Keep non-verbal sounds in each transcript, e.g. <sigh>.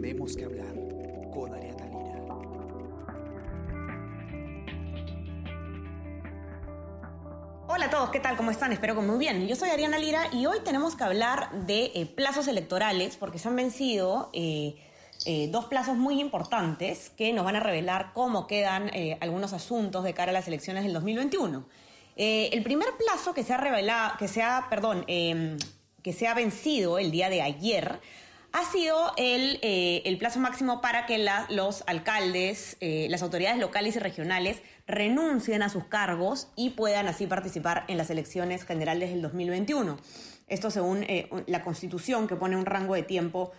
Tenemos que hablar con Ariana Lira. Hola a todos, ¿qué tal? ¿Cómo están? Espero que muy bien. Yo soy Ariana Lira y hoy tenemos que hablar de eh, plazos electorales porque se han vencido eh, eh, dos plazos muy importantes que nos van a revelar cómo quedan algunos asuntos de cara a las elecciones del 2021. Eh, el primer plazo que se ha revelado, que se ha, perdón, eh, que se ha vencido el día de ayer ha sido el, eh, el plazo máximo para que los alcaldes, eh, las autoridades locales y regionales renuncien a sus cargos y puedan así participar en las elecciones generales del 2021. Esto según eh, la Constitución que pone un rango de tiempo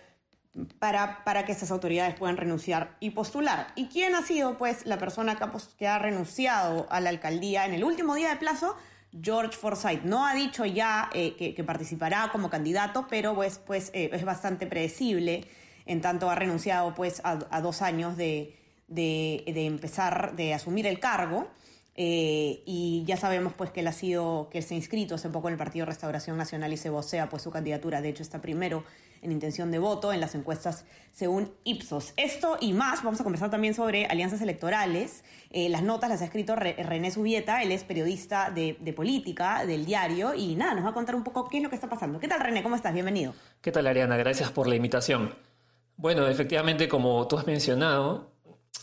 para, para que estas autoridades puedan renunciar y postular. ¿Y quién ha sido, pues, la persona que ha renunciado a la alcaldía en el último día de plazo? George Forsyth. No ha dicho ya eh, que, participará como candidato, pero pues, pues eh, es bastante predecible, en tanto ha renunciado pues a, dos años de, de- de empezar, de asumir el cargo. Eh, y ya sabemos pues que él ha sido, que él se ha inscrito hace poco en el Partido Restauración Nacional y se vocea pues su candidatura. De hecho, está primero en intención de voto en las encuestas según Ipsos. Esto y más, vamos a conversar también sobre alianzas electorales. Eh, las notas las ha escrito Re- René Subieta, él es periodista de, de política del diario y nada, nos va a contar un poco qué es lo que está pasando. ¿Qué tal René? ¿Cómo estás? Bienvenido. ¿Qué tal, Ariana? Gracias por la invitación. Bueno, efectivamente, como tú has mencionado,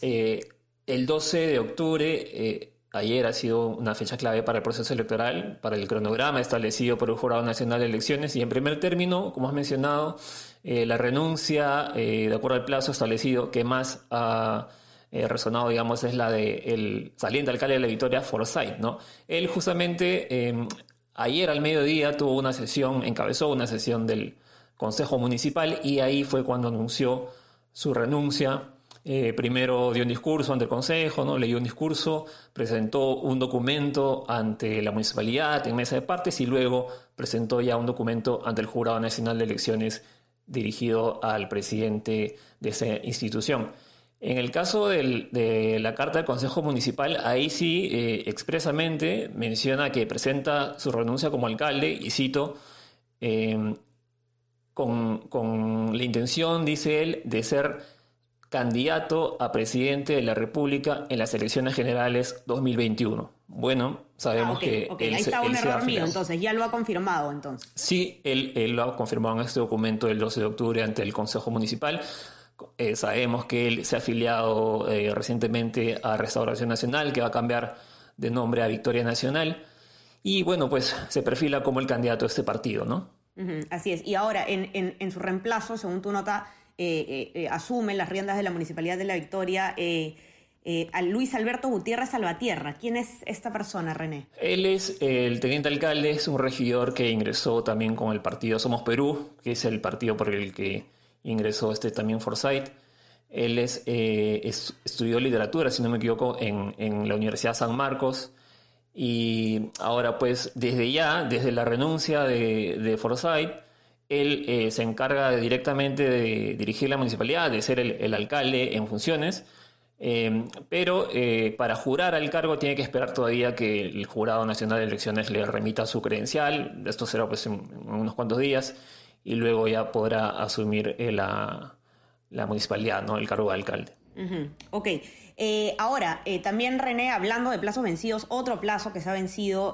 eh, el 12 de octubre, eh, ayer ha sido una fecha clave para el proceso electoral, para el cronograma establecido por el Jurado Nacional de Elecciones y en primer término, como has mencionado, eh, la renuncia, eh, de acuerdo al plazo establecido, que más ha eh, resonado, digamos, es la del saliente alcalde de la Victoria, Forsyth, ¿no? Él justamente eh, ayer al mediodía tuvo una sesión, encabezó una sesión del Consejo Municipal y ahí fue cuando anunció su renuncia. Eh, primero dio un discurso ante el Consejo, ¿no? leyó un discurso, presentó un documento ante la municipalidad en mesa de partes y luego presentó ya un documento ante el Jurado Nacional de Elecciones dirigido al presidente de esa institución. En el caso de la carta del Consejo Municipal, ahí sí eh, expresamente menciona que presenta su renuncia como alcalde, y cito, eh, con la intención, dice él, de ser candidato a presidente de la República en las elecciones generales 2021. Bueno, sabemos Ah, que ok, él ahí está un él ha error mío, entonces ya lo ha confirmado entonces. Sí, él, él lo ha confirmado en este documento del 12 de octubre ante el Consejo Municipal. Eh, sabemos que él se ha afiliado eh, recientemente a Restauración Nacional, que va a cambiar de nombre a Victoria Nacional. Y bueno, pues se perfila como el candidato de este partido, ¿no? Así es. Y ahora, en, en- en su reemplazo, según tu nota, eh, eh, eh, asume las riendas de la Municipalidad de La Victoria eh, a Luis Alberto Gutiérrez Salvatierra. ¿Quién es esta persona, René? Él es el teniente alcalde, es un regidor que ingresó también con el partido Somos Perú, que es el partido por el que ingresó este también Forsyth. Él es, eh, es- estudió literatura, si no me equivoco, en, en la Universidad San Marcos. Y ahora, pues, desde ya, desde la renuncia de, de Forsyth, él eh, se encarga directamente de dirigir la municipalidad, de ser el, alcalde en funciones. Eh, pero eh, para jurar al cargo tiene que esperar todavía que el Jurado Nacional de Elecciones le remita su credencial. Esto será pues en, unos cuantos días y luego ya podrá asumir eh, la, la municipalidad, ¿no? el cargo de alcalde. Ujú, Ok. Ahora, también René, hablando de plazos vencidos, otro plazo que se ha vencido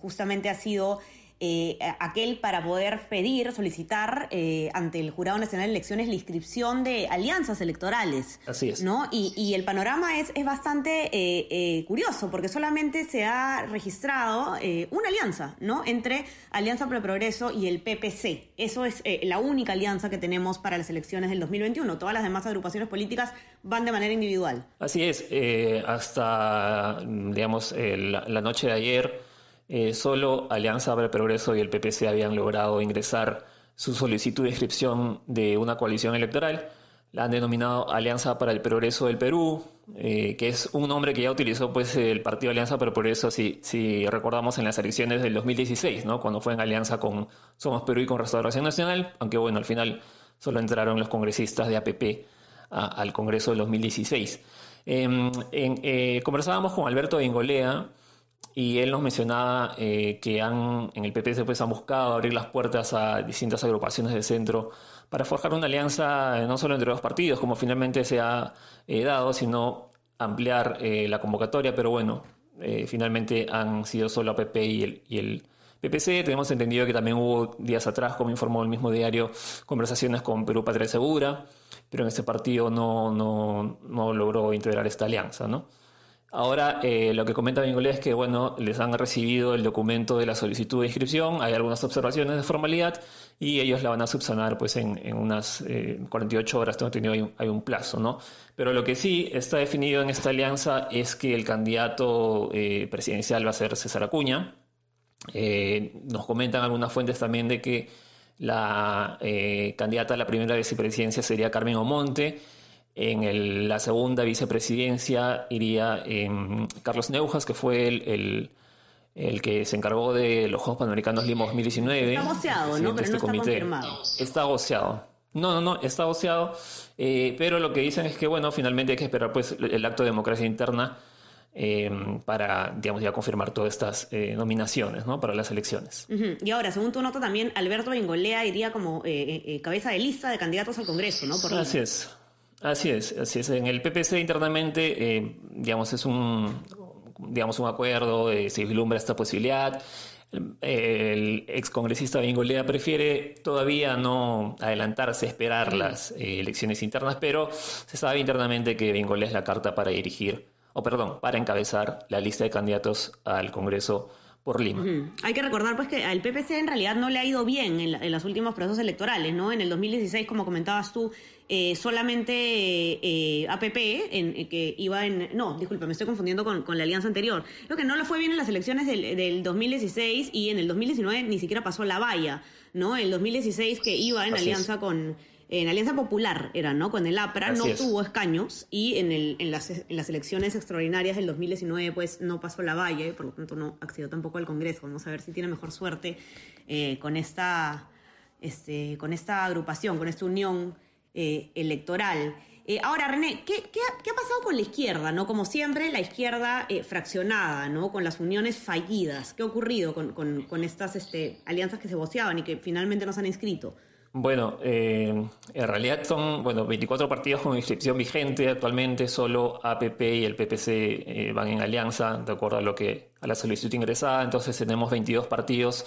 justamente ha sido eh, aquel para poder pedir, solicitar eh, ante el Jurado Nacional de Elecciones la inscripción de alianzas electorales. Así es. ¿no? Y, y el panorama es, es bastante eh, eh, curioso, porque solamente se ha registrado eh, una alianza, ¿no? Entre Alianza por el Progreso y el PPC. Eso es eh, la única alianza que tenemos para las elecciones del 2021. Todas las demás agrupaciones políticas van de manera individual. Así es, hasta digamos la, la noche de ayer, eh, solo Alianza para el Progreso y el PPC habían logrado ingresar su solicitud de inscripción de una coalición electoral. La han denominado Alianza para el Progreso del Perú, eh, que es un nombre que ya utilizó pues el partido Alianza para el Progreso, si, si recordamos en las elecciones del 2016, ¿no? cuando fue en alianza con Somos Perú y con Restauración Nacional, aunque bueno, al final solo entraron los congresistas de APP al Congreso del 2016. Eh, en- eh, conversábamos con Alberto Ingolea y él nos mencionaba eh, que han, en el PPC pues, han buscado abrir las puertas a distintas agrupaciones de centro para forjar una alianza no solo entre dos partidos, como finalmente se ha dado, sino ampliar la convocatoria, pero bueno, finalmente han sido solo APP y el, y el PPC. Tenemos entendido que también hubo días atrás, como informó el mismo diario, conversaciones con Perú Patria Segura, pero en este partido no, no, no logró integrar esta alianza, ¿no? Ahora, eh, lo que comenta Bingolé es que, bueno, les han recibido el documento de la solicitud de inscripción, hay algunas observaciones de formalidad y ellos la van a subsanar pues en, unas 48 eh, horas, tengo entendido, hay un, plazo, ¿no? Pero lo que sí está definido en esta alianza es que el candidato eh, presidencial va a ser César Acuña, eh, nos comentan algunas fuentes también de que la candidata a la primera vicepresidencia sería Carmen Omonte. En la segunda vicepresidencia iría Carlos Neujas, que fue el, que se encargó de los Juegos Panamericanos Lima 2019. Está goceado, ¿no? Pero no este está confirmado. Está goceado. No, no, no, está goceado. Eh, pero lo que dicen es que, bueno, finalmente hay que esperar pues, el acto de democracia interna eh, para, digamos, ya confirmar todas estas eh, nominaciones ¿no? para las elecciones. Y ahora, según tu nota también, Alberto Bengolea iría como eh, cabeza de lista de candidatos al Congreso, ¿no? así es, así es, así es. En el PPC internamente, digamos, es un, digamos, un acuerdo, se vislumbra esta posibilidad. El excongresista Bengolea prefiere todavía no adelantarse, esperar las elecciones internas, pero se sabe internamente que Bengolea es la carta para dirigir o perdón, para encabezar la lista de candidatos al Congreso por Lima. Hay que recordar pues que al PPC en realidad no le ha ido bien en, los últimos procesos electorales, ¿no? En el 2016, como comentabas tú, eh, solamente eh, APP, en, eh, que iba en... No, disculpa, me estoy confundiendo con, la alianza anterior. Lo que no le fue bien en las elecciones del, del, 2016 y en el 2019 ni siquiera pasó la valla, ¿no? El 2016 que iba en alianza con en Alianza Popular era, ¿no? Con el APRA no tuvo escaños y en, el, en, las, en, las, elecciones extraordinarias del 2019 pues no pasó la valle, por lo tanto no accedió tampoco al Congreso. Vamos a ver si tiene mejor suerte eh, con, esta, este, con esta agrupación, con esta unión eh, electoral. Eh, ahora, René, ¿qué, ¿qué, ha, pasado con la izquierda? ¿no? Como siempre, la izquierda fraccionada, ¿no? Con las uniones fallidas. ¿Qué ha ocurrido con, con, con estas este, alianzas que se voceaban y que finalmente no se han inscrito? Bueno, eh, en realidad son bueno 24 partidos con inscripción vigente actualmente, solo APP y el PPC eh, van en alianza, de acuerdo a lo que a la solicitud ingresada, entonces tenemos 22 partidos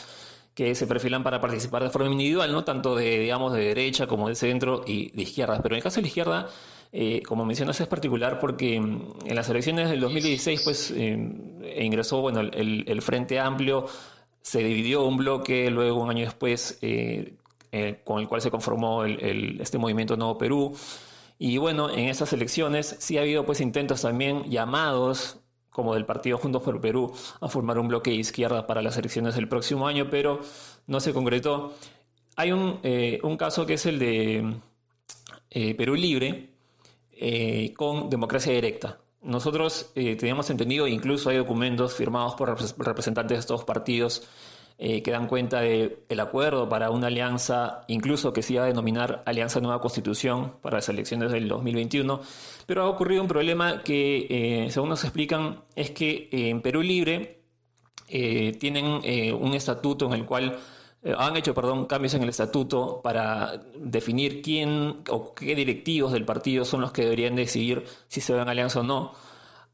que se perfilan para participar de forma individual, no tanto de digamos de derecha como de centro y de izquierda, pero en el caso de la izquierda eh, como mencionas, es particular porque mm, en las elecciones del 2016 pues ingresó bueno el, Frente Amplio se dividió un bloque, luego un año después eh, con el cual se conformó este movimiento Nuevo Perú. Y bueno, en esas elecciones sí ha habido pues intentos también llamados como del partido <laughs> Juntos por Perú a formar un bloque de izquierda para las elecciones del próximo año, pero no se concretó. Hay un, eh, caso que es el de eh, Perú Libre con democracia directa. Nosotros teníamos entendido, incluso hay documentos firmados por representantes de estos partidos eh, que dan cuenta del el acuerdo para una alianza, incluso que se iba a denominar Alianza Nueva Constitución para las elecciones del 2021. Pero ha ocurrido un problema que, eh, según nos explican, es que eh, en Perú Libre tienen un estatuto en el cual han hecho, perdón, cambios en el estatuto para definir quién o qué directivos del partido son los que deberían decidir si se ven alianza o no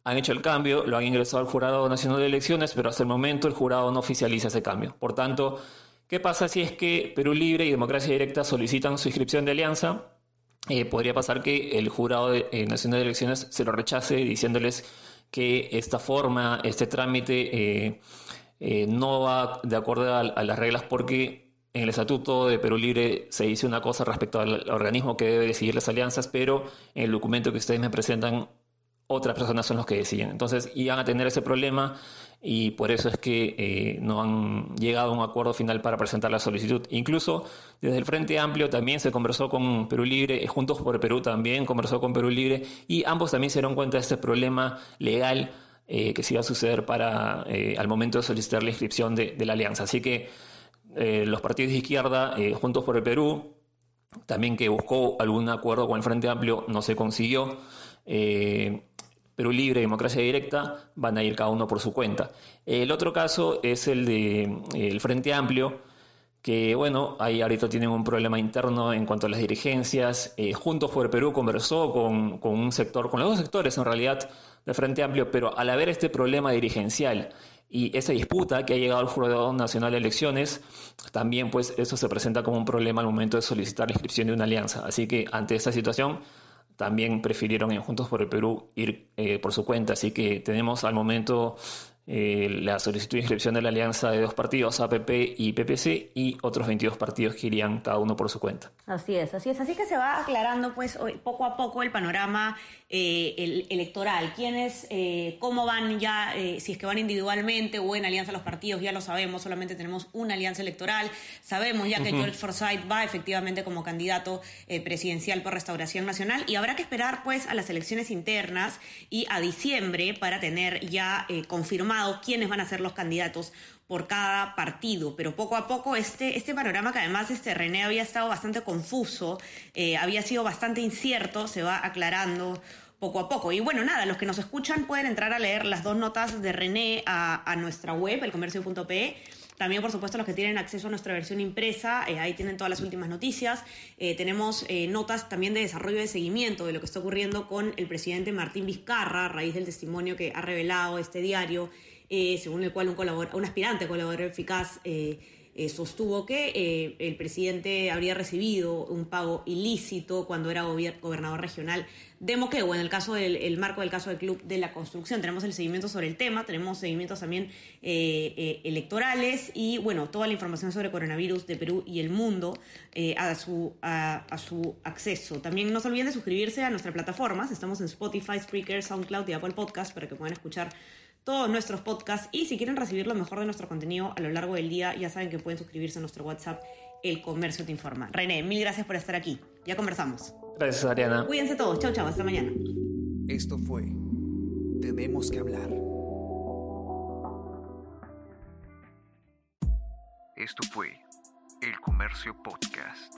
han hecho el cambio, lo han ingresado al Jurado Nacional de Elecciones, pero hasta el momento el jurado no oficializa ese cambio. Por tanto, ¿qué pasa si es que Perú Libre y Democracia Directa solicitan su inscripción de alianza? Eh, podría pasar que el Jurado eh, Nacional de Elecciones se lo rechace diciéndoles que esta forma, este trámite eh, no va de acuerdo a, a las reglas porque en el estatuto de Perú Libre se dice una cosa respecto al organismo que debe decidir las alianzas, pero en el documento que ustedes me presentan otras personas son los que deciden. Entonces iban a tener ese problema y por eso es que eh, no han llegado a un acuerdo final para presentar la solicitud. Incluso desde el Frente Amplio también se conversó con Perú Libre, eh, Juntos por Perú también conversó con Perú Libre y ambos también se dieron cuenta de este problema legal eh, que se iba a suceder para al momento de solicitar la inscripción de, la alianza. Así que los partidos de izquierda, Juntos por el Perú, también que buscó algún acuerdo con el Frente Amplio, no se consiguió. Perú Libre Democracia Directa van a ir cada uno por su cuenta. El otro caso es el de el Frente Amplio, que bueno, ahí ahorita tienen un problema interno en cuanto a las dirigencias. Eh, Juntos por Perú conversó con, con, un sector, con los dos sectores en realidad de Frente Amplio, pero al haber este problema dirigencial y esa disputa que ha llegado al Jurado Nacional de Elecciones, también pues eso se presenta como un problema al momento de solicitar la inscripción de una alianza. Así que ante esta situación también prefirieron en Juntos por el Perú ir eh, por su cuenta. Así que tenemos al momento eh, la solicitud de inscripción de la alianza de dos partidos, APP y PPC, y otros 22 partidos que irían cada uno por su cuenta. Así es, así es. Así que se va aclarando pues poco a poco el panorama eh, el, electoral. ¿Quiénes, eh, cómo van ya, si es que van individualmente o en alianza los partidos? Ya lo sabemos, solamente tenemos una alianza electoral. Sabemos ya que George Forsyth va efectivamente como candidato presidencial por Restauración Nacional y habrá que esperar pues a las elecciones internas y a diciembre para tener ya confirmado quiénes van a ser los candidatos por cada partido, pero poco a poco este, este panorama que además este René había estado bastante confuso, eh, había sido bastante incierto, se va aclarando poco a poco. Y bueno, nada, los que nos escuchan pueden entrar a leer las dos notas de René a, nuestra web, elcomercio.pe. También, por supuesto, los que tienen acceso a nuestra versión impresa, eh, ahí tienen todas las últimas noticias. Eh, tenemos notas también de desarrollo de seguimiento de lo que está ocurriendo con el presidente Martín Vizcarra, a raíz del testimonio que ha revelado este diario eh, según el cual un, un aspirante colaborador eficaz eh, eh, sostuvo que el presidente habría recibido un pago ilícito cuando era gobernador regional de Moquegua, en el caso del el marco del caso del Club de la Construcción. Tenemos el seguimiento sobre el tema, tenemos seguimientos también electorales y, bueno, toda la información sobre coronavirus de Perú y el mundo a, su, a, a, su acceso. También no se olviden de suscribirse a nuestras plataformas. Estamos en Spotify, Spreaker, SoundCloud y Apple Podcast para que puedan escuchar todos nuestros podcasts y si quieren recibir lo mejor de nuestro contenido a lo largo del día, ya saben que pueden suscribirse a nuestro WhatsApp El Comercio Te Informa. René, mil gracias por estar aquí. Ya conversamos. Gracias, Ariana. Cuídense todos. Chau, chau. Hasta mañana. Esto fue Tenemos que hablar. Esto fue El Comercio Podcast.